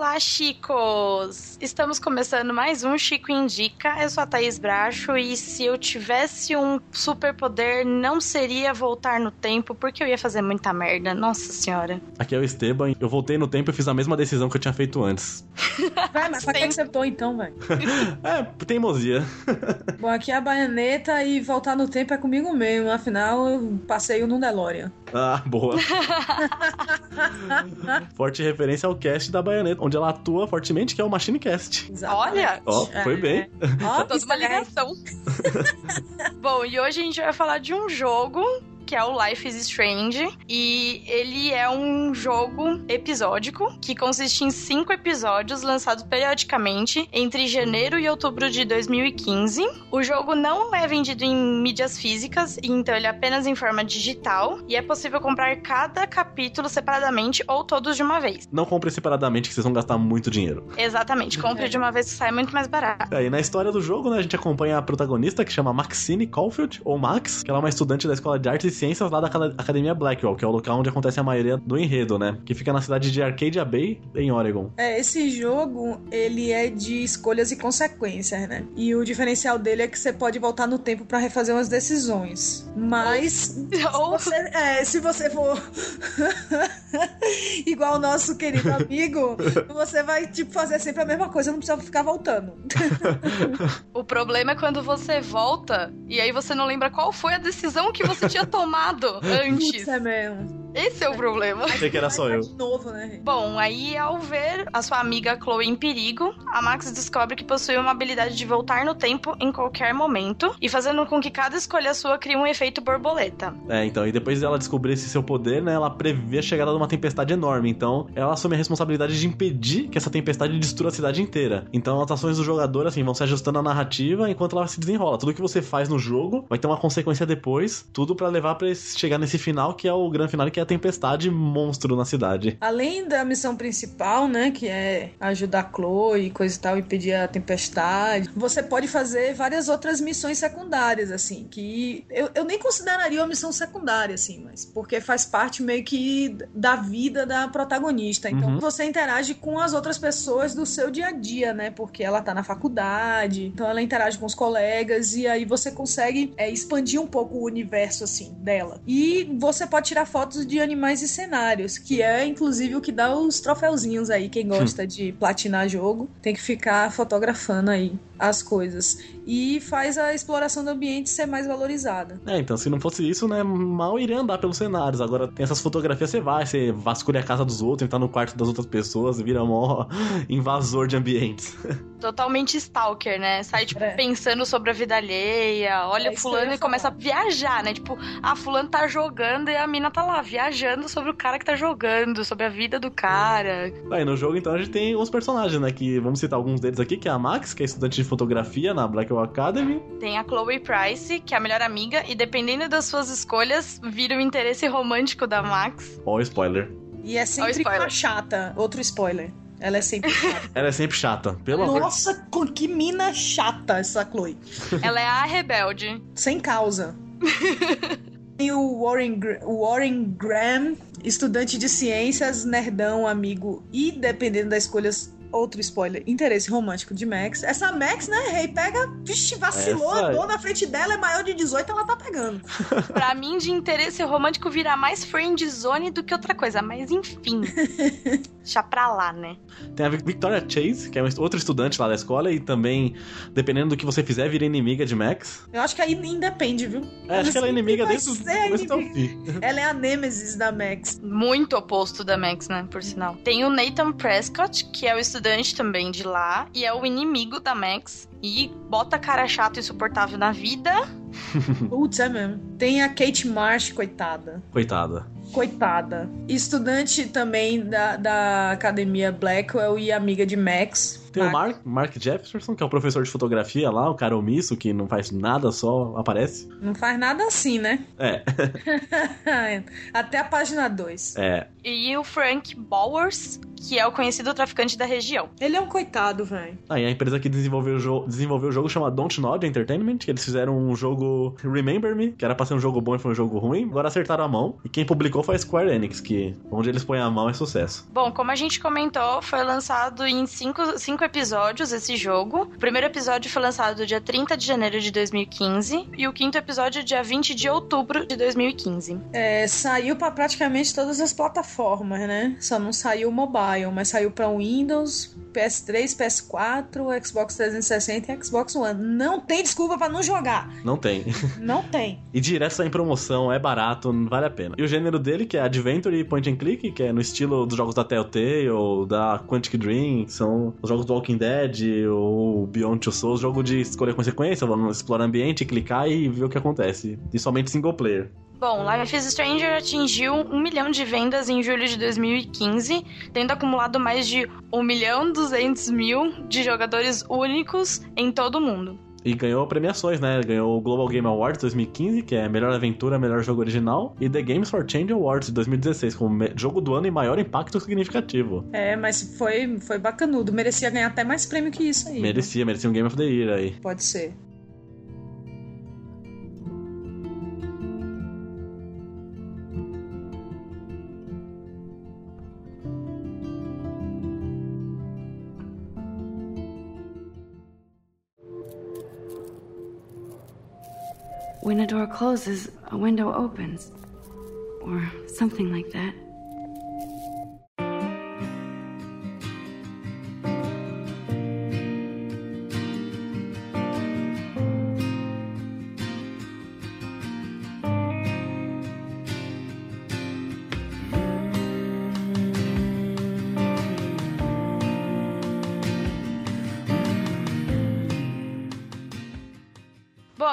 Olá, Chicos! Estamos começando mais um Chico Indica. Eu sou a Thaís Bracho e se eu tivesse um superpoder, não seria voltar no tempo, porque eu ia fazer muita merda. Nossa senhora. Aqui é o Esteban. Eu voltei no tempo e fiz a mesma decisão que eu tinha feito antes. Vai, mas pra que voltou então, velho? é, teimosia. Bom, aqui é a baianeta e voltar no tempo é comigo mesmo. Afinal, eu passei no DeLorean. Ah, boa. Forte referência ao cast da Baianeta, onde ela atua fortemente, que é o Machine Cast. Olha! Ó, foi bem. Ó, toda uma ligação. Bom, e hoje a gente vai falar de um jogo que é o Life is Strange. E ele é um jogo episódico que consiste em cinco episódios lançados periodicamente entre janeiro e outubro de 2015. O jogo não é vendido em mídias físicas, então ele é apenas em forma digital. E é possível comprar cada capítulo separadamente ou todos de uma vez. Não compre separadamente, que vocês vão gastar muito dinheiro. Exatamente, compre de uma vez que sai muito mais barato. É, e na história do jogo, né, a gente acompanha a protagonista que chama Maxine Caulfield, ou Max, que ela é uma estudante da Escola de Artes Ciências lá da Academia Blackwell, que é o local onde acontece a maioria do enredo, né? Que fica na cidade de Arcadia Bay, em Oregon. É, esse jogo, ele é de escolhas e consequências, né? E o diferencial dele é que você pode voltar no tempo para refazer umas decisões. Mas, Ou- se, você, é, se você for igual o nosso querido amigo, você vai, tipo, fazer sempre a mesma coisa, não precisa ficar voltando. O problema é quando você volta e aí você não lembra qual foi a decisão que você tinha tomado antes. Putz, é mesmo. Esse é o problema. Achei que era só eu. De novo, né? Bom, aí ao ver a sua amiga Chloe em perigo, a Max descobre que possui uma habilidade de voltar no tempo em qualquer momento e fazendo com que cada escolha sua crie um efeito borboleta. É, então, e depois dela descobrir esse seu poder, né, ela prevê a chegada de uma tempestade enorme. Então, ela assume a responsabilidade de impedir que essa tempestade destrua a cidade inteira. Então, as ações do jogador, assim, vão se ajustando à narrativa enquanto ela se desenrola. Tudo que você faz no jogo vai ter uma consequência depois, tudo pra levar pra esse- chegar nesse final, que é o grande final, que é a tempestade monstro na cidade. Além da missão principal, né, que é ajudar a Chloe e coisa e tal, impedir a tempestade, você pode fazer várias outras missões secundárias, assim, que eu, eu nem consideraria uma missão secundária, assim, mas porque faz parte meio que da vida da protagonista. Então Uhum. você interage com as outras pessoas do seu dia a dia, né, porque ela tá na faculdade, então ela interage com os colegas e aí você consegue é, expandir um pouco o universo, assim, dela. E você pode tirar fotos de animais e cenários, que é inclusive o que dá os troféuzinhos aí. Quem gosta de platinar jogo tem que ficar fotografando aí as coisas. E faz a exploração do ambiente ser mais valorizada. É, então, se não fosse isso, né, mal iria andar pelos cenários. Agora, tem essas fotografias, você vai, você vasculha a casa dos outros, entrar no quarto das outras pessoas, vira mó invasor de ambientes. Totalmente stalker, né? Sai, tipo, É. pensando sobre a vida alheia, olha É fulano e começa a viajar, né? Tipo, ah, fulano tá jogando e a mina tá lá, viajando sobre o cara que tá jogando, sobre a vida do cara. Aí no jogo, então, a gente tem uns personagens, né? Que vamos citar alguns deles aqui, que é a Max, que é estudante de fotografia na Academy. Tem a Chloe Price, que é a melhor amiga, e dependendo das suas escolhas, vira o interesse romântico da Max. Ó, spoiler. E é sempre spoiler. uma chata. Outro spoiler. Ela é sempre chata. Ela é sempre chata, pelo amor. Nossa, com que mina chata essa Chloe. Ela é a rebelde. Sem causa. Tem o Warren, Warren Graham, estudante de ciências, nerdão, amigo e, dependendo das escolhas, outro spoiler, interesse romântico de Max. Essa Max, né, rei, pega, vixe, vacilou, Essa- andou na frente dela, é maior de 18, ela tá pegando. Pra mim, de interesse romântico, virar mais friend zone do que outra coisa. Mas enfim. Deixa pra lá, né? Tem a Victoria Chase, que é outra estudante lá da escola, e também, dependendo do que você fizer, vira inimiga de Max. Eu acho que aí independe, viu? É, acho que ela é sempre inimiga vai desde o ser começo até o inimiga. fim. Ela é a nêmesis da Max. Muito oposto da Max, né? Por sinal. Tem o Nathan Prescott, que é o estudante também de lá, e é o inimigo da Max. E bota cara chato e insuportável na vida. Putz, é mesmo. Tem a Kate Marsh, coitada. Coitada. Coitada. Estudante também da, da academia Blackwell e amiga de Max. Tem o Mark, Mark Jefferson, que é o professor de fotografia lá, o cara omisso, que não faz nada, só aparece. Não faz nada assim, né? É. Até a página 2. É. E o Frank Bowers, que é o conhecido traficante da região. Ele é um coitado, velho. Aí a empresa que desenvolveu o, jogo, desenvolveu o jogo chama Don't Nod Entertainment, que eles fizeram um jogo Remember Me, que era pra ser um jogo bom e foi um jogo ruim. Agora acertaram a mão. E quem publicou foi a Square Enix, que onde eles põem a mão é sucesso. Bom, como a gente comentou, foi lançado em cinco, cinco episódios esse jogo. O primeiro episódio foi lançado dia 30 de janeiro de 2015 e o quinto episódio dia 20 de outubro de 2015. É, saiu pra praticamente todas as plataformas, né? Só não saiu o mobile, mas saiu pra Windows, PS3, PS4, Xbox 360 e Xbox One. Não tem desculpa pra não jogar. Não tem. Não tem. E direto sai em promoção, é barato, vale a pena. E o gênero dele, que é Adventure e Point and Click, que é no estilo dos jogos da Telltale ou da Quantic Dream, são os jogos do Walking Dead ou Beyond Two Souls, jogo de escolher consequência, explorar ambiente, clicar e ver o que acontece. E somente single player. Bom, Life is Strange atingiu um milhão de vendas em julho de 2015, tendo acumulado mais de 1 milhão 200 mil de jogadores únicos em todo o mundo. E ganhou premiações, né? Ganhou o Global Game Awards 2015, que é Melhor Aventura, Melhor Jogo Original, e The Games for Change Awards de 2016, como jogo do ano e maior impacto significativo. É, mas foi, foi bacanudo. Merecia ganhar até mais prêmio que isso aí. Merecia, merecia um Game of the Year aí. Pode ser. When a door closes, a window opens. Or something like that.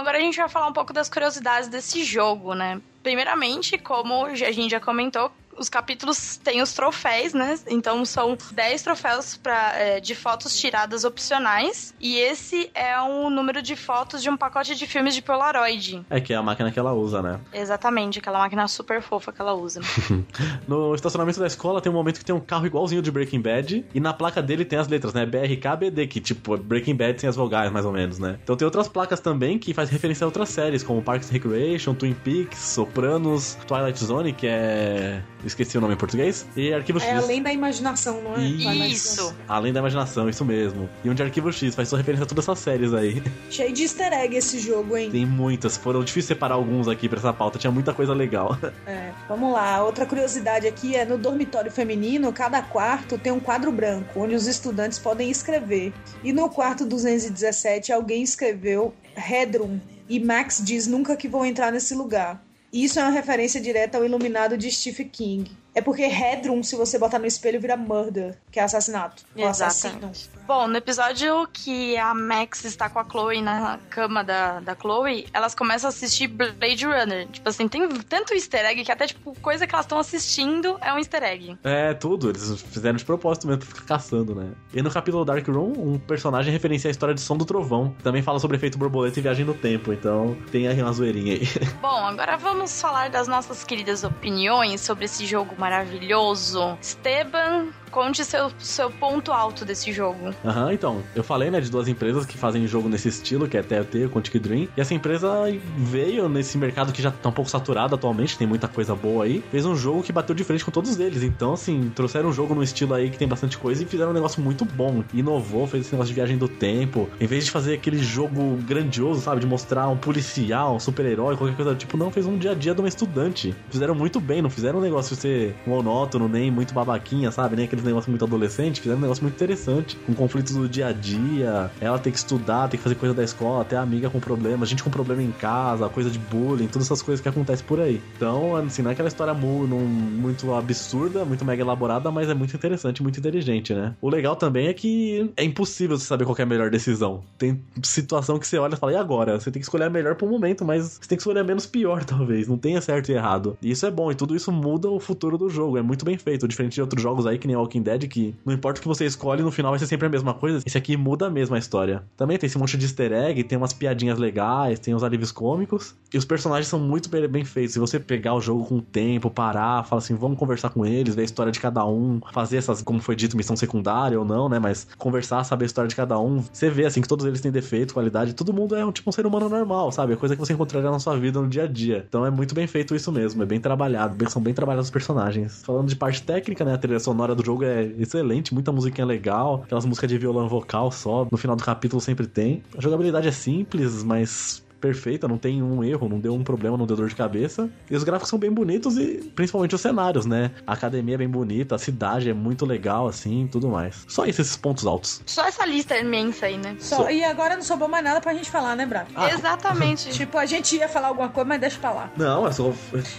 Agora a gente vai falar um pouco das curiosidades desse jogo, né? Primeiramente, como a gente já comentou, os capítulos têm os troféus, né? Então são 10 troféus pra, é, de fotos tiradas opcionais. E esse é um número de fotos de um pacote de filmes de Polaroid. É que é a máquina que ela usa, né? Exatamente, aquela máquina super fofa que ela usa. no estacionamento da escola tem um momento que tem um carro igualzinho de Breaking Bad. E na placa dele tem as letras, né? BRK, BD, que tipo, Breaking Bad sem as vogais, mais ou menos, né? Então tem outras placas também que faz referência a outras séries, como Parks and Recreation, Twin Peaks, Sopranos, Twilight Zone, que é esqueci o nome em português. E Arquivo X. É além da imaginação, não é? Isso. Além da imaginação, isso mesmo. E um de Arquivo X, faz sua referência a todas essas séries aí. Cheio de easter egg esse jogo, hein? Tem muitas, foram difícil separar alguns aqui pra essa pauta, tinha muita coisa legal. É, vamos lá. Outra curiosidade aqui é no dormitório feminino, cada quarto tem um quadro branco, onde os estudantes podem escrever. E no quarto 217, alguém escreveu Hedrum. E Max diz nunca que vou entrar nesse lugar. Isso é uma referência direta ao Iluminado de Stephen King. É porque Headroom, se você botar no espelho, vira murder, que é assassinato. Exatamente. Bom, no episódio que a Max está com a Chloe na cama da, da Chloe, elas começam a assistir Blade Runner. Tipo assim, tem tanto easter egg que até, tipo, coisa que elas estão assistindo é um easter egg. É, tudo. Eles fizeram de propósito mesmo pra ficar caçando, né? E no capítulo Dark Room, um personagem referencia a história de Som do Trovão. Também fala sobre efeito borboleta e viagem no tempo. Então, tem aí uma zoeirinha aí. Bom, agora vamos falar das nossas queridas opiniões sobre esse jogo maravilhoso. Esteban, conte seu, seu ponto alto desse jogo. Aham, uhum, então. Eu falei, né, de duas empresas que fazem jogo nesse estilo, que é Telltale e Quantic Dream. E essa empresa veio nesse mercado que já tá um pouco saturado atualmente, tem muita coisa boa aí. Fez um jogo que bateu de frente com todos eles. Então, assim, trouxeram um jogo no estilo aí que tem bastante coisa e fizeram um negócio muito bom. Inovou, fez esse negócio de viagem do tempo. Em vez de fazer aquele jogo grandioso, sabe, de mostrar um policial, um super-herói, qualquer coisa do tipo, não, fez um dia a dia de uma estudante. Fizeram muito bem, não fizeram um negócio ser monótono, nem muito babaquinha, sabe? Nem aquele aqueles negócios muito adolescente, fizeram um negócio muito interessante, com conflitos do dia a dia, ela tem que estudar, tem que fazer coisa da escola, até amiga com problema, gente com problema em casa, coisa de bullying, todas essas coisas que acontecem por aí. Então, assim, não é aquela história muito absurda, muito mega elaborada, mas é muito interessante, muito inteligente, né? O legal também é que é impossível você saber qual é a melhor decisão. Tem situação que você olha e fala, e agora? Você tem que escolher a melhor pro momento, mas você tem que escolher a menos pior, talvez. Não tenha certo e errado. E isso é bom, e tudo isso muda o futuro do jogo. É muito bem feito. Diferente de outros jogos aí, que nem Walking Dead, que não importa o que você escolhe, no final vai ser sempre a mesma coisa. Esse aqui muda mesmo a história. Também tem esse monte de easter egg, tem umas piadinhas legais, tem os alívios cômicos. E os personagens são muito bem feitos. Se você pegar o jogo com o tempo, parar, falar assim, vamos conversar com eles, ver a história de cada um, fazer essas, como foi dito, missão secundária ou não, né? Mas conversar, saber a história de cada um. Você vê, assim, que todos eles têm defeito, qualidade. Todo mundo é um tipo um ser humano normal, sabe? É coisa que você encontraria na sua vida no dia a dia. Então é muito bem feito isso mesmo. É bem trabalhado. Bem, são bem trabalhados os personagens. Falando de parte técnica, né? A trilha sonora do jogo é excelente. Muita musiquinha legal. Aquelas músicas de violão vocal só. No final do capítulo sempre tem. A jogabilidade é simples, mas perfeita, não tem um erro, não deu um problema, não deu dor de cabeça. E os gráficos são bem bonitos e principalmente os cenários, né? A academia é bem bonita, a cidade é muito legal, assim, tudo mais. Só esses pontos altos. Só essa lista imensa aí, né? Só, so... E agora não sobrou mais nada pra gente falar, né, Braco? Ah, Exatamente. tipo, a gente ia falar alguma coisa, mas deixa pra lá. Não, é só.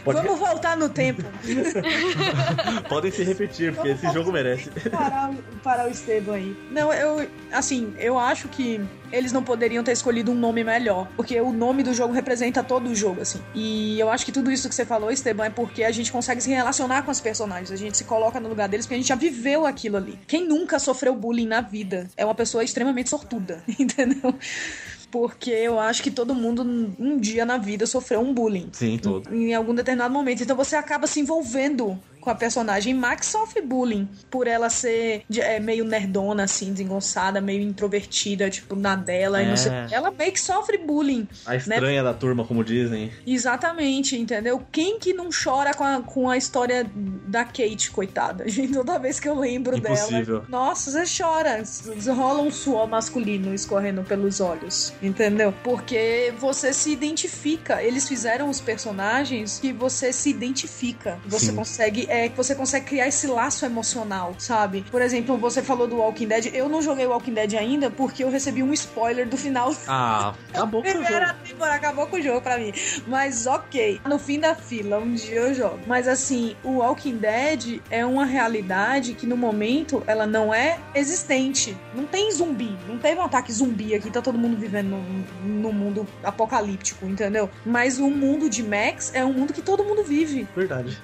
Pode... Vamos voltar no tempo. Podem se repetir, porque Vamos esse jogo merece. Parar, parar o Esteban aí. Não, eu. Assim, eu acho que eles não poderiam ter escolhido um nome melhor, porque o nome do jogo representa todo o jogo, assim. E eu acho que tudo isso que você falou, Esteban, é porque a gente consegue se relacionar com os personagens, a gente se coloca no lugar deles porque a gente já viveu aquilo ali. Quem nunca sofreu bullying na vida é uma pessoa extremamente sortuda, entendeu? porque eu acho que todo mundo um dia na vida sofreu um bullying. Sim, todo. Em, em algum determinado momento. Então você acaba se envolvendo com a personagem. Max sofre bullying por ela ser é, meio nerdona, assim, desengonçada, meio introvertida, tipo, na dela. É. Ela meio que sofre bullying. A né? estranha né? da turma, como dizem. Exatamente, entendeu? Quem que não chora com a, com a história da Kate, coitada? Gente, toda vez que eu lembro Impossível. dela. Nossa, você chora. Rola um suor masculino escorrendo pelos olhos, entendeu? Porque você se identifica. Eles fizeram os personagens que você se identifica. Você Sim. consegue é que você consegue criar esse laço emocional, sabe? Por exemplo, você falou do Walking Dead. Eu não joguei Walking Dead ainda porque eu recebi um spoiler do final. Ah, acabou com o jogo. Temporada, acabou com o jogo pra mim. Mas ok, no fim da fila, um dia eu jogo. Mas assim, o Walking Dead é uma realidade que no momento ela não é existente. Não tem zumbi. Não teve um ataque zumbi aqui, tá todo mundo vivendo no mundo apocalíptico, entendeu? Mas o mundo de Max é um mundo que todo mundo vive. Verdade.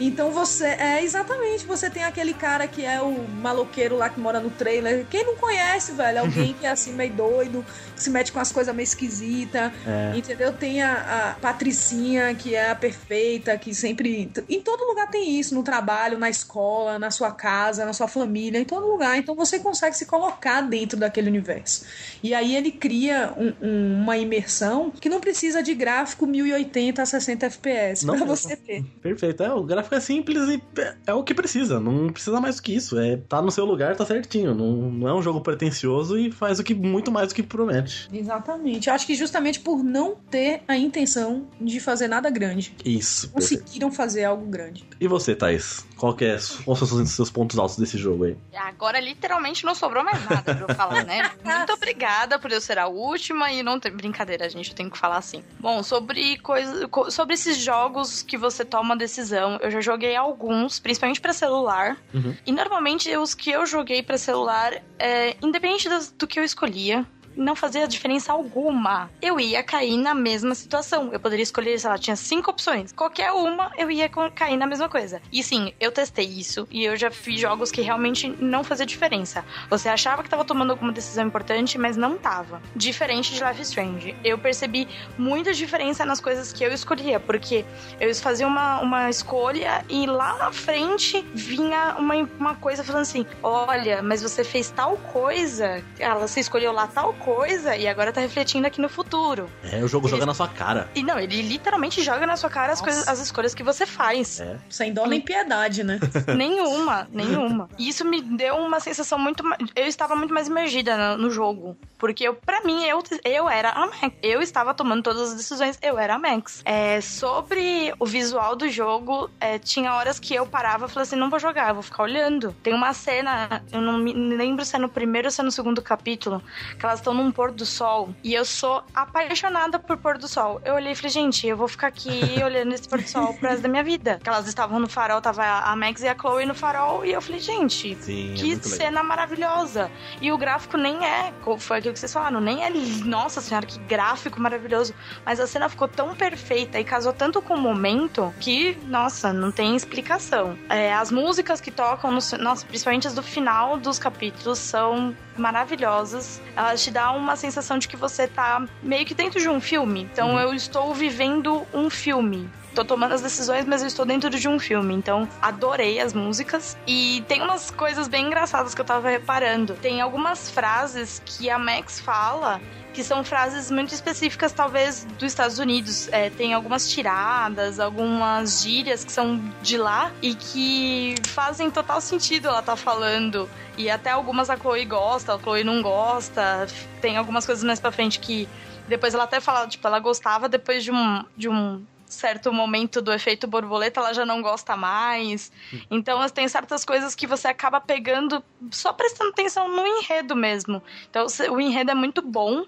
Então você. É exatamente, você tem aquele cara que é o maloqueiro lá que mora no trailer. Quem não conhece, velho? Alguém que é assim meio doido, que se mete com as coisas meio esquisitas. É. Entendeu? Tem a, a, Patricinha, que é a perfeita, que sempre. Em todo lugar tem isso, no trabalho, na escola, na sua casa, na sua família, em todo lugar. Então você consegue se colocar dentro daquele universo. E aí ele cria um, um, uma imersão que não precisa de gráfico 1080 a 60 FPS pra você ter. Perfeito. É, o gráfico gráfico é simples e é o que precisa. Não precisa mais do que isso. É tá no seu lugar, tá certinho. Não, não é um jogo pretencioso e faz o que muito mais do que promete. Exatamente. Eu acho que justamente por não ter a intenção de fazer nada grande. Isso. Conseguiram perfeito. fazer algo grande. E você, Thaís? Qual que é, quais são os seus pontos altos desse jogo aí? Agora literalmente não sobrou mais nada pra eu falar, né? Muito obrigada por eu ser a última e não ter brincadeira, gente, eu tenho que falar assim. Bom, sobre coisa, sobre esses jogos que você toma decisão, eu já joguei alguns, principalmente para celular. Uhum. E normalmente os que eu joguei para celular, é, independente do, do que eu escolhia, não fazia diferença alguma. Eu ia cair na mesma situação. Eu poderia escolher, sei lá, tinha cinco opções. Qualquer uma, eu ia cair na mesma coisa. E sim, eu testei isso e eu já fiz jogos que realmente não fazia diferença. Você achava que estava tomando alguma decisão importante, mas não tava. Diferente de Life Strange. Eu percebi muita diferença nas coisas que eu escolhia, porque eu fazia uma, uma escolha e lá na frente vinha uma, uma coisa falando assim: olha, mas você fez tal coisa, ela, você escolheu lá tal coisa e agora tá refletindo aqui no futuro. É, o jogo Ele- joga na sua cara. E não, ele literalmente joga na sua cara as, coisas, as escolhas que você faz. É. Sem dó nem piedade, né? nenhuma, nenhuma. E isso me deu uma sensação muito. Eu estava muito mais imergida no, no jogo. Porque eu, pra mim, eu, eu era a Max. Eu estava tomando todas as decisões, eu era a Max. É, sobre o visual do jogo, é, tinha horas que eu parava e falava assim: não vou jogar, eu vou ficar olhando. Tem uma cena, eu não me lembro se é no primeiro ou se é no segundo capítulo, que elas estão num pôr do sol. E eu sou apaixonada por pôr do sol. Eu olhei e falei, gente, eu vou ficar aqui olhando esse pôr do sol pro resto da minha vida. Que elas estavam no farol, tava a Max e a Chloe no farol, e eu falei, gente. Sim, é Que legal. cena maravilhosa. E o gráfico nem é, foi aquilo que vocês falaram, nem é, nossa senhora, que gráfico maravilhoso. Mas a cena ficou tão perfeita e casou tanto com o momento que, nossa, não tem explicação. É, as músicas que tocam, no, nossa, principalmente as do final dos capítulos, são maravilhosas. Elas te dão uma sensação de que você tá meio que dentro de um filme. Então eu estou vivendo um filme. Tô tomando as decisões, mas eu estou dentro de um filme. Então, adorei as músicas. E tem umas coisas bem engraçadas que eu tava reparando. Tem algumas frases que a Max fala que são frases muito específicas, talvez, dos Estados Unidos. É, tem algumas tiradas, algumas gírias que são de lá e que fazem total sentido ela tá falando. E até algumas a Chloe gosta, a Chloe não gosta. Tem algumas coisas mais pra frente que depois ela até fala, tipo, ela gostava depois de um, de um certo momento do efeito borboleta, ela já não gosta mais. Então, tem certas coisas que você acaba pegando só prestando atenção no enredo mesmo. Então, o enredo é muito bom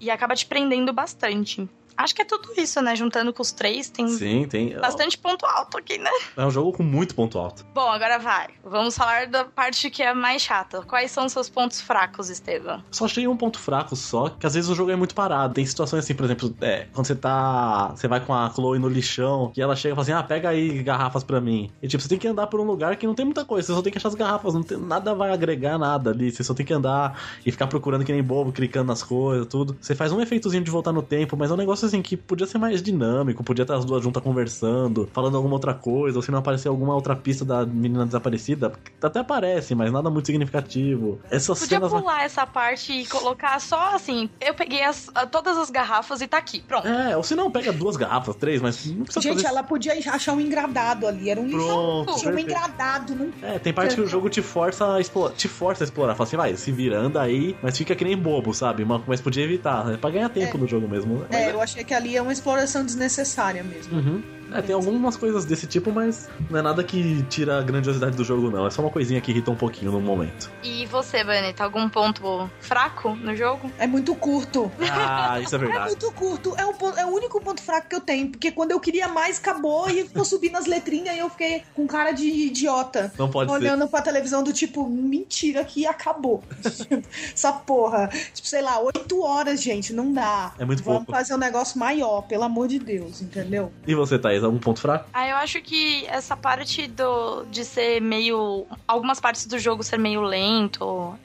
e acaba te prendendo bastante. Acho que é tudo isso, né? Juntando com os três, tem Sim, tem. bastante ponto alto aqui, né? É um jogo com muito ponto alto. Bom, agora vai. Vamos falar da parte que é mais chata. Quais são os seus pontos fracos, Estevam? Só achei um ponto fraco só, que às vezes o jogo é muito parado. Tem situações assim, por exemplo, é, quando você tá. Você vai com a Chloe no lixão, e ela chega e fala assim: ah, pega aí garrafas pra mim. E tipo, você tem que andar por um lugar que não tem muita coisa, você só tem que achar as garrafas, não tem, nada vai agregar nada ali. Você só tem que andar e ficar procurando que nem bobo, clicando nas coisas, tudo. Você faz um efeitozinho de voltar no tempo, mas é um negócio assim que podia ser mais dinâmico, podia estar as duas juntas conversando, falando alguma outra coisa, ou se não aparecer alguma outra pista da menina desaparecida, até aparece, mas nada muito significativo. Essas Podia cenas. pular essa parte e colocar só assim: eu peguei as- todas as garrafas e tá aqui, pronto. É, ou se não, pega duas garrafas, três, mas não precisa Gente, fazer... ela podia achar um engradado ali. Era um. Pronto, Tinha um engradado. Não... É, tem parte que o jogo te força a explorar, te força a explorar. Fala assim, vai, se vira, anda aí, mas fica que nem bobo, sabe? Mas, mas podia evitar, é pra ganhar tempo no jogo mesmo. Mas É, eu achei que ali é uma exploração desnecessária mesmo. Uhum. É, tem algumas coisas desse tipo, mas não é nada que tira a grandiosidade do jogo, não. É só uma coisinha que irrita um pouquinho no momento. E você, Vanessa, algum ponto fraco no jogo? É muito curto. Ah, isso é É verdade. muito curto. É o, ponto- é o único ponto fraco que eu tenho. Porque quando eu queria mais, acabou e ficou subindo as letrinhas e eu fiquei com cara de idiota. Não pode ser. olhando pra televisão do tipo, mentira que acabou. Essa porra. Tipo, sei lá, oito horas, gente, não dá. É muito Vamos pouco. fazer um negócio maior, pelo amor de Deus, entendeu? E você, Thaís, algum ponto fraco? Ah, eu acho que essa parte do de ser meio. Algumas partes do jogo ser meio lento,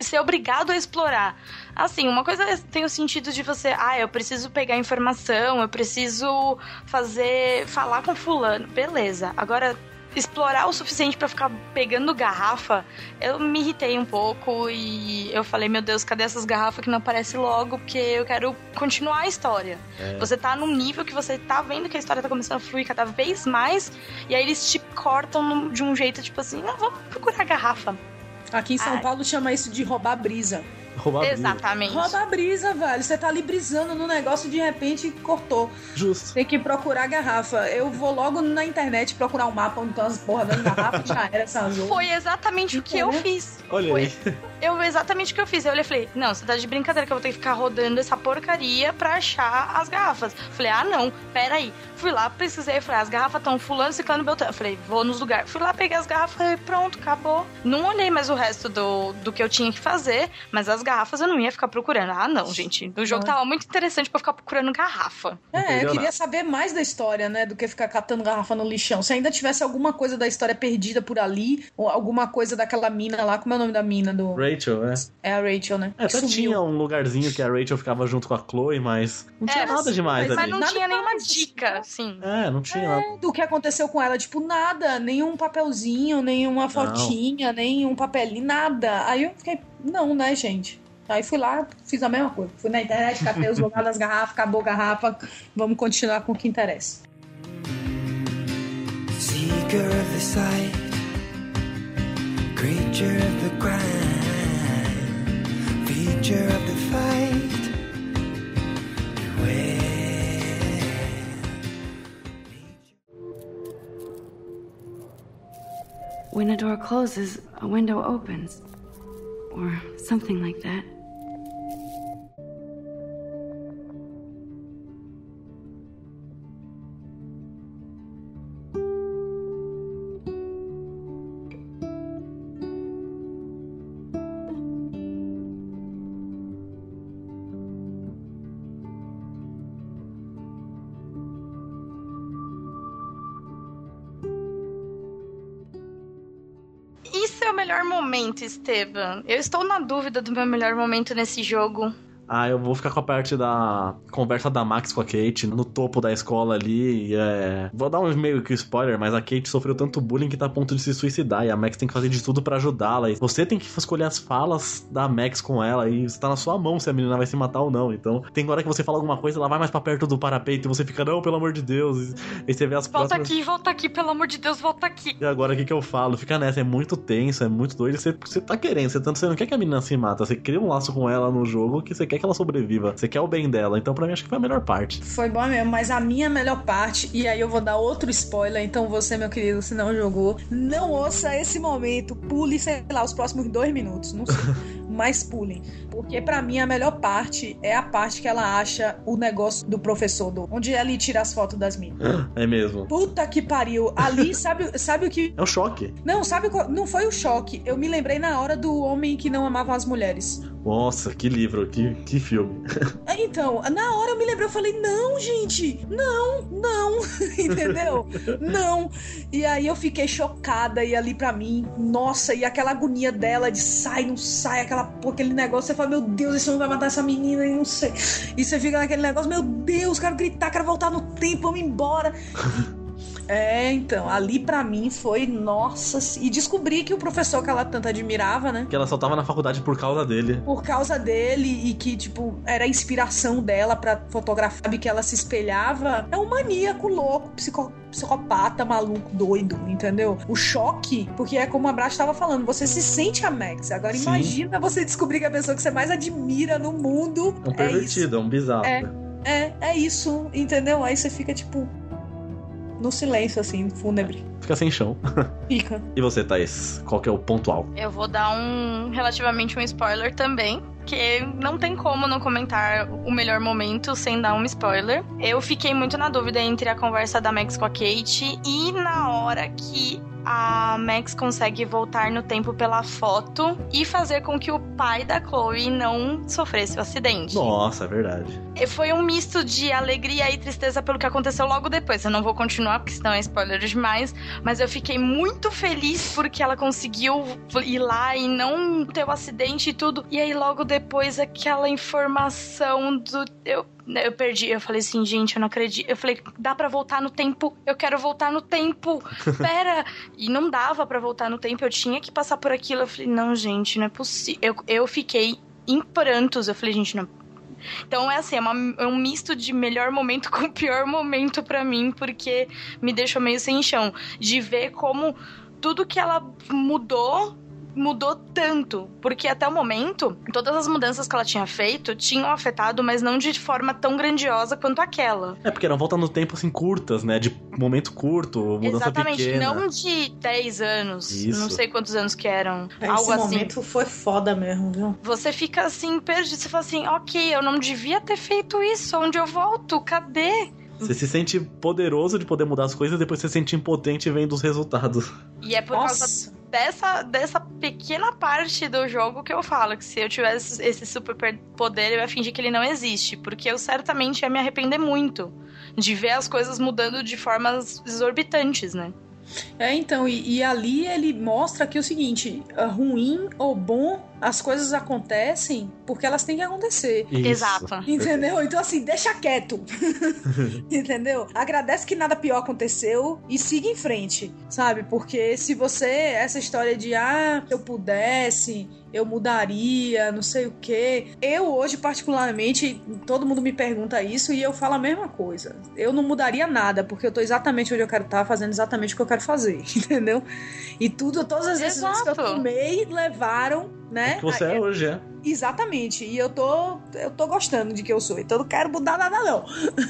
ser obrigado a explorar. Assim, uma coisa tem o sentido de você, ah, eu preciso pegar informação, eu preciso fazer. falar com fulano. Beleza. Agora. Explorar o suficiente pra ficar pegando garrafa, eu me irritei um pouco e eu falei, meu Deus, cadê essas garrafas que não aparecem logo? Porque eu quero continuar a história. Você tá num nível que você tá vendo que a história tá começando a fluir cada vez mais, e aí eles te cortam de um jeito tipo assim, não, vamos procurar a garrafa. Aqui em São Ai. Paulo chama isso de roubar brisa. Roubar a brisa. Exatamente. Rouba a brisa, velho. Você tá ali brisando no negócio e de repente cortou. Justo. Tem que procurar a garrafa. Eu vou logo na internet procurar um mapa onde estão as porra das garrafas. Já era essa zona. Foi exatamente o que eu fiz. Olha Foi. aí. Eu exatamente o que eu fiz. Eu olhei e falei, não, você tá de brincadeira que eu vou ter que ficar rodando essa porcaria pra achar as garrafas. Falei, ah, não, peraí. Fui lá, pesquisei, falei, as garrafas estão fulano, ciclano, beltrano. Falei, vou nos lugares. Fui lá, peguei as garrafas e pronto, acabou. Não olhei mais o resto do, do que eu tinha que fazer, mas as garrafas eu não ia ficar procurando. Ah, não, gente. O jogo Não. tava muito interessante pra eu ficar procurando garrafa. Não É, eu queria nada. saber mais da história, né? Do que ficar catando garrafa no lixão. Se ainda tivesse alguma coisa da história perdida por ali, ou alguma coisa daquela mina lá, como é o nome da mina do. Rachel, é. É a Rachel, né? É, até sumiu. tinha um lugarzinho que a Rachel ficava junto com a Chloe, mas não tinha É, nada demais mas- Mas ali. não Nada tinha nenhuma dica, assim. É, não tinha nada. Do que aconteceu com ela, tipo, nada, nenhum papelzinho, nenhuma fotinha, nenhum papelinho, nada. Aí eu fiquei, não, né, gente? Aí fui lá, fiz a mesma coisa. Fui na internet, catei os lugares das garrafas, acabou a garrafa. Vamos continuar com o que interessa. Seeker of the sight, creature of the crime, feature of the fight. Beware. When a door closes, a window opens. Or something like that. Melhor momento, Esteban? Eu estou na dúvida do meu melhor momento nesse jogo. Ah, eu vou ficar com a parte da conversa da Max com a Kate no topo da escola ali. e, é... Vou dar um meio que spoiler, mas a Kate sofreu tanto bullying que tá a ponto de se suicidar. E a Max tem que fazer de tudo pra ajudá-la. E você tem que escolher as falas da Max com ela. E está na sua mão se a menina vai se matar ou não. Então, tem hora que você fala alguma coisa, ela vai mais pra perto do parapeito e você fica, não, pelo amor de Deus. E aí você vê as Volta próximas. aqui, volta aqui, pelo amor de Deus, volta aqui. E agora o que, que eu falo? Fica nessa, é muito tenso, é muito doido. Você, você tá querendo, você, tanto, você não quer que a menina se mata, você cria um laço com ela no jogo que você quer que ela sobreviva. Você quer o bem dela. Então, pra mim, acho que foi a melhor parte. Foi bom mesmo, mas a minha melhor parte, e aí eu vou dar outro spoiler, então você, meu querido, se não jogou, não ouça esse momento, pule, sei lá, os próximos dois minutos, não sei. mas pulem. Porque pra mim a melhor parte é a parte que ela acha o negócio do professor, do, onde ele tira as fotos das minas. É mesmo. Puta que pariu. Ali, sabe, sabe o que. É um choque. Não, sabe. Não foi o choque. Eu me lembrei na hora do homem que não amava as mulheres. Nossa, que livro, que, que filme. Então, na hora eu me lembrei, eu falei, não, gente, não, não, entendeu? não. E aí eu fiquei chocada e ali pra mim, nossa, e aquela agonia dela de sai, não sai, aquela, pô, aquele negócio, você fala, meu Deus, esse homem vai matar essa menina e não sei. E você fica naquele negócio, meu Deus, quero gritar, quero voltar no tempo, vamos embora. É, então, ali pra mim foi, nossa, e descobri que o professor que ela tanto admirava, né? Que ela só tava na faculdade por causa dele. por causa dele e que, tipo, era a inspiração dela pra fotografar, sabe, que ela se espelhava, é um maníaco louco, psico- psicopata, maluco, doido, entendeu? O choque, porque é como a Brás estava falando, você se sente a Max. Agora Sim. imagina você descobrir que a pessoa que você mais admira no mundo É um é isso. pervertido, é um bizarro. É. É, é isso, entendeu? Aí você fica, tipo, no silêncio, assim, fúnebre. Fica sem chão. Fica. E você, Thaís? Qual que é o pontual? Eu vou dar um relativamente um spoiler também, que não tem como não comentar o melhor momento sem dar um spoiler. Eu fiquei muito na dúvida entre a conversa da Max com a Kate e na hora que a Max consegue voltar no tempo pela foto e fazer com que o pai da Chloe não sofresse o acidente. Nossa, é verdade. E Foi um misto de alegria e tristeza pelo que aconteceu logo depois. Eu não vou continuar, porque senão é spoiler demais. Mas eu fiquei muito feliz porque ela conseguiu ir lá e não ter o acidente e tudo. E aí, logo depois, aquela informação do. Eu, eu perdi. Eu falei assim, gente, eu não acredito. Eu falei, dá pra voltar no tempo? Eu quero voltar no tempo. Pera! e não dava pra voltar no tempo. Eu tinha que passar por aquilo. Eu falei, não, gente, não é possível. Eu, eu fiquei em prantos. Eu falei, gente, não, então é assim, é, uma- é um misto de melhor momento com pior momento pra mim, porque me deixou meio sem chão. De ver como tudo que ela mudou. Mudou tanto, porque até o momento, todas as mudanças que ela tinha feito tinham afetado, mas não de forma tão grandiosa quanto aquela. É porque eram volta no tempo assim curtas, né? De momento curto, mudança Exatamente, pequena. não de 10 anos, Isso. não sei quantos anos que eram, Esse algo assim. momento foi foda mesmo, viu? Você fica assim, perdido, você fala assim, ok, eu não devia ter feito isso, onde eu volto, cadê? Você se sente poderoso de poder mudar as coisas, depois você se sente impotente vendo os resultados. E é por causa Nossa. Dessa, dessa pequena parte do jogo que eu falo que se eu tivesse esse super per- poder, eu ia fingir que ele não existe. Porque eu certamente ia me arrepender muito de ver as coisas mudando de formas exorbitantes, né? É, então, e, e ali ele mostra que é o seguinte: ruim ou bom as coisas acontecem porque elas têm que acontecer. Isso. Exato. Entendeu? Então, assim, deixa quieto. Entendeu? Agradece que nada pior aconteceu e siga em frente, sabe? Porque se você, essa história de, ah, se eu pudesse, eu mudaria, não sei o quê. Eu hoje, particularmente, todo mundo me pergunta isso e eu falo a mesma coisa. Eu não mudaria nada, porque eu tô exatamente onde eu quero estar, fazendo exatamente o que eu quero fazer, entendeu? E tudo, todas as decisões que eu tomei levaram, né? O que você é hoje, é. Exatamente. E eu tô, eu tô gostando de que eu sou. Então eu não quero mudar nada, não.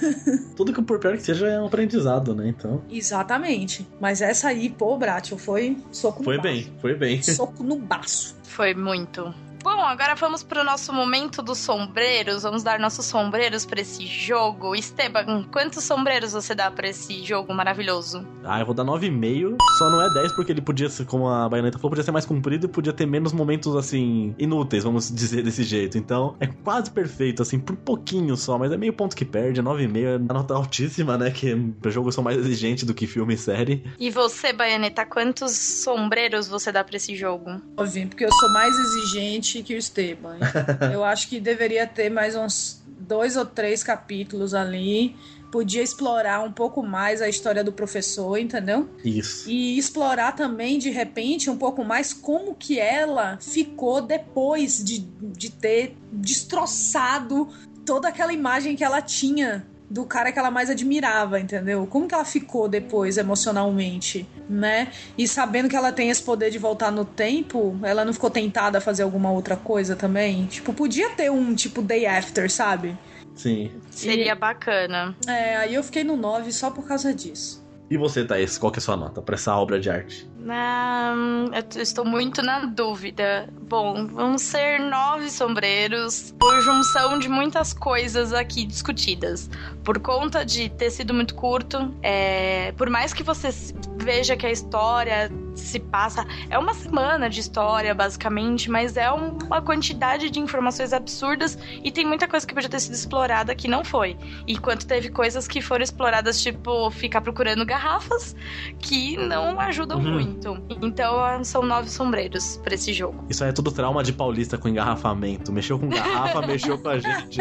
Tudo que por pior que seja é um aprendizado, né? Então. Exatamente. Mas essa aí, pô, Bratio, foi soco no Foi baço. bem, foi bem. Soco no baço. Foi muito. Bom, agora vamos pro nosso momento dos sombreiros. Vamos dar nossos sombreiros pra esse jogo. Esteban, quantos sombreiros você dá pra esse jogo maravilhoso? Ah, eu vou dar 9,5. Só não é 10 porque ele podia ser, como a Baioneta falou, podia ser mais comprido e podia ter menos momentos, assim, inúteis, vamos dizer desse jeito. Então, é quase perfeito, assim, por pouquinho só, mas é meio ponto que perde. É 9,5 é uma nota altíssima, né? Que jogos são mais exigentes do que filme e série. E você, Baianeta, quantos sombreiros você dá pra esse jogo? Óbvio, porque eu sou mais exigente que o Esteban. eu acho que deveria ter mais uns dois ou três capítulos ali. Podia explorar um pouco mais a história do professor, entendeu? Isso. E explorar também, de repente, um pouco mais como que ela ficou depois de, de ter destroçado toda aquela imagem que ela tinha do cara que ela mais admirava, entendeu? Como que ela ficou depois emocionalmente, né? E sabendo que ela tem esse poder de voltar no tempo, ela não ficou tentada a fazer alguma outra coisa também? Tipo, podia ter um tipo day after, sabe? Sim. Seria bacana. É, aí eu fiquei no 9 só por causa disso. E você, Thaís, qual que é a sua nota pra essa obra de arte? Hum, eu estou muito na dúvida. Bom, vão ser nove sombreiros por junção de muitas coisas aqui discutidas. Por conta de ter sido muito curto, é, por mais que você veja que a história se passa. É uma semana de história, basicamente, mas é um- uma quantidade de informações absurdas e tem muita coisa que podia ter sido explorada que não foi. Enquanto teve coisas que foram exploradas, tipo, ficar procurando garrafas, que não ajudam Uhum. muito. Então são nove sombreiros pra esse jogo. Isso aí é tudo trauma de paulista com engarrafamento. Mexeu com garrafa, mexeu com a gente.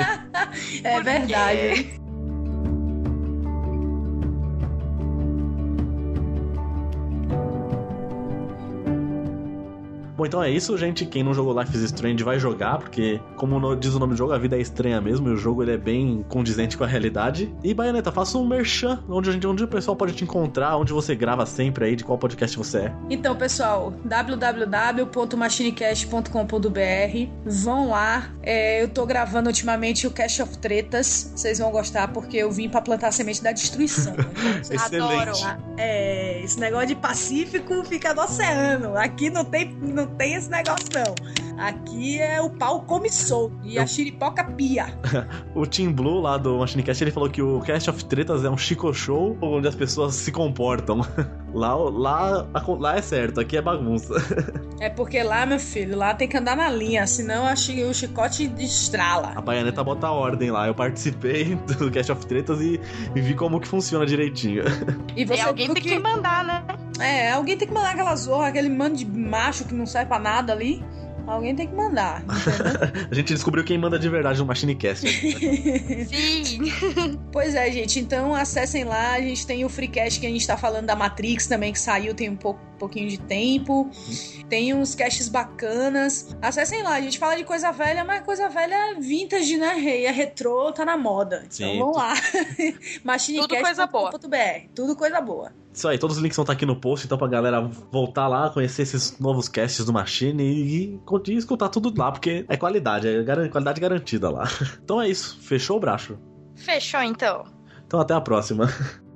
É verdade. Bom, então é isso, gente. Quem não jogou Life is Strange vai jogar, porque, como diz o nome do jogo, a vida é estranha mesmo, e o jogo ele é bem condizente com a realidade. E, Baioneta, faça um merchan, onde, a gente, onde o pessoal pode te encontrar, onde você grava sempre aí, de qual podcast você é. Então, pessoal, www.machinecast.com.br Vão lá. É, eu tô gravando ultimamente o Cast of Tretas. Vocês vão gostar porque eu vim pra plantar a semente da destruição. Excelente. Adoro. É, esse negócio de Pacífico fica no oceano. Aqui não tem, não tem esse negócio, não. Aqui é o pau come solto e a xiripoca pia. O Team Blue, lá do Machinecast, ele falou que o Cast of Tretas é um chico show onde as pessoas se comportam. Lá, lá, lá é certo, aqui é bagunça. É porque lá, meu filho, lá tem que andar na linha, senão o chicote estrala. A Baianeta bota a ordem lá. Eu participei do Cast of Tretas e, e vi como que funciona direitinho. E você alguém viu tem que mandar, né? É, alguém tem que mandar aquela zorra, aquele mano de macho que não serve pra nada ali. Alguém tem que mandar? A gente descobriu quem manda de verdade no Machinecast. Sim. pois é, gente. Então acessem lá. A gente tem o Freecast que a gente tá falando da Matrix também, que saiu tem um pouco, pouquinho de tempo. Tem uns casts bacanas. Acessem lá. A gente fala de coisa velha, mas coisa velha é vintage, né? E é retrô, tá na moda. Então Sim, vamos tu- lá. Tudo coisa boa. machinecast.com.br. Tudo coisa boa. Isso aí, todos os links vão estar aqui no post, então pra galera voltar lá, conhecer esses novos casts do Machine e, e escutar tudo lá, porque é qualidade, é garan- qualidade garantida lá. Então é isso, fechou o braço. Fechou então. Então até a próxima.